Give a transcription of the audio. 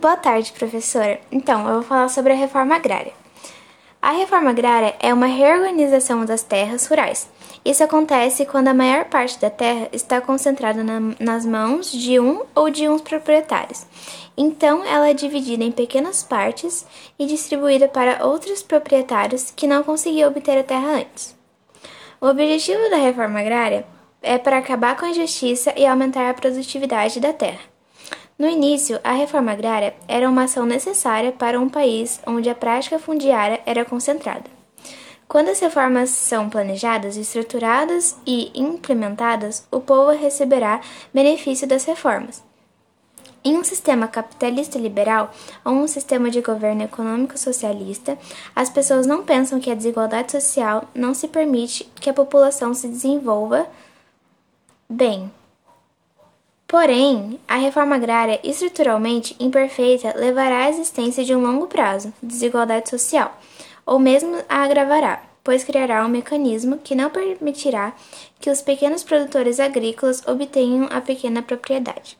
Boa tarde, professora. Então, eu vou falar sobre a reforma agrária. A reforma agrária é uma reorganização das terras rurais. Isso acontece quando a maior parte da terra está concentrada na, nas mãos de um ou de uns proprietários. Então, ela é dividida em pequenas partes e distribuída para outros proprietários que não conseguiam obter a terra antes. O objetivo da reforma agrária é para acabar com a injustiça e aumentar a produtividade da terra. No início, a reforma agrária era uma ação necessária para um país onde a prática fundiária era concentrada. Quando as reformas são planejadas, estruturadas e implementadas, o povo receberá benefício das reformas. Em um sistema capitalista liberal ou um sistema de governo econômico socialista, as pessoas não pensam que a desigualdade social não se permite que a população se desenvolva bem. Porém, a reforma agrária estruturalmente imperfeita levará à existência de um longo prazo de desigualdade social, ou mesmo a agravará, pois criará um mecanismo que não permitirá que os pequenos produtores agrícolas obtenham a pequena propriedade.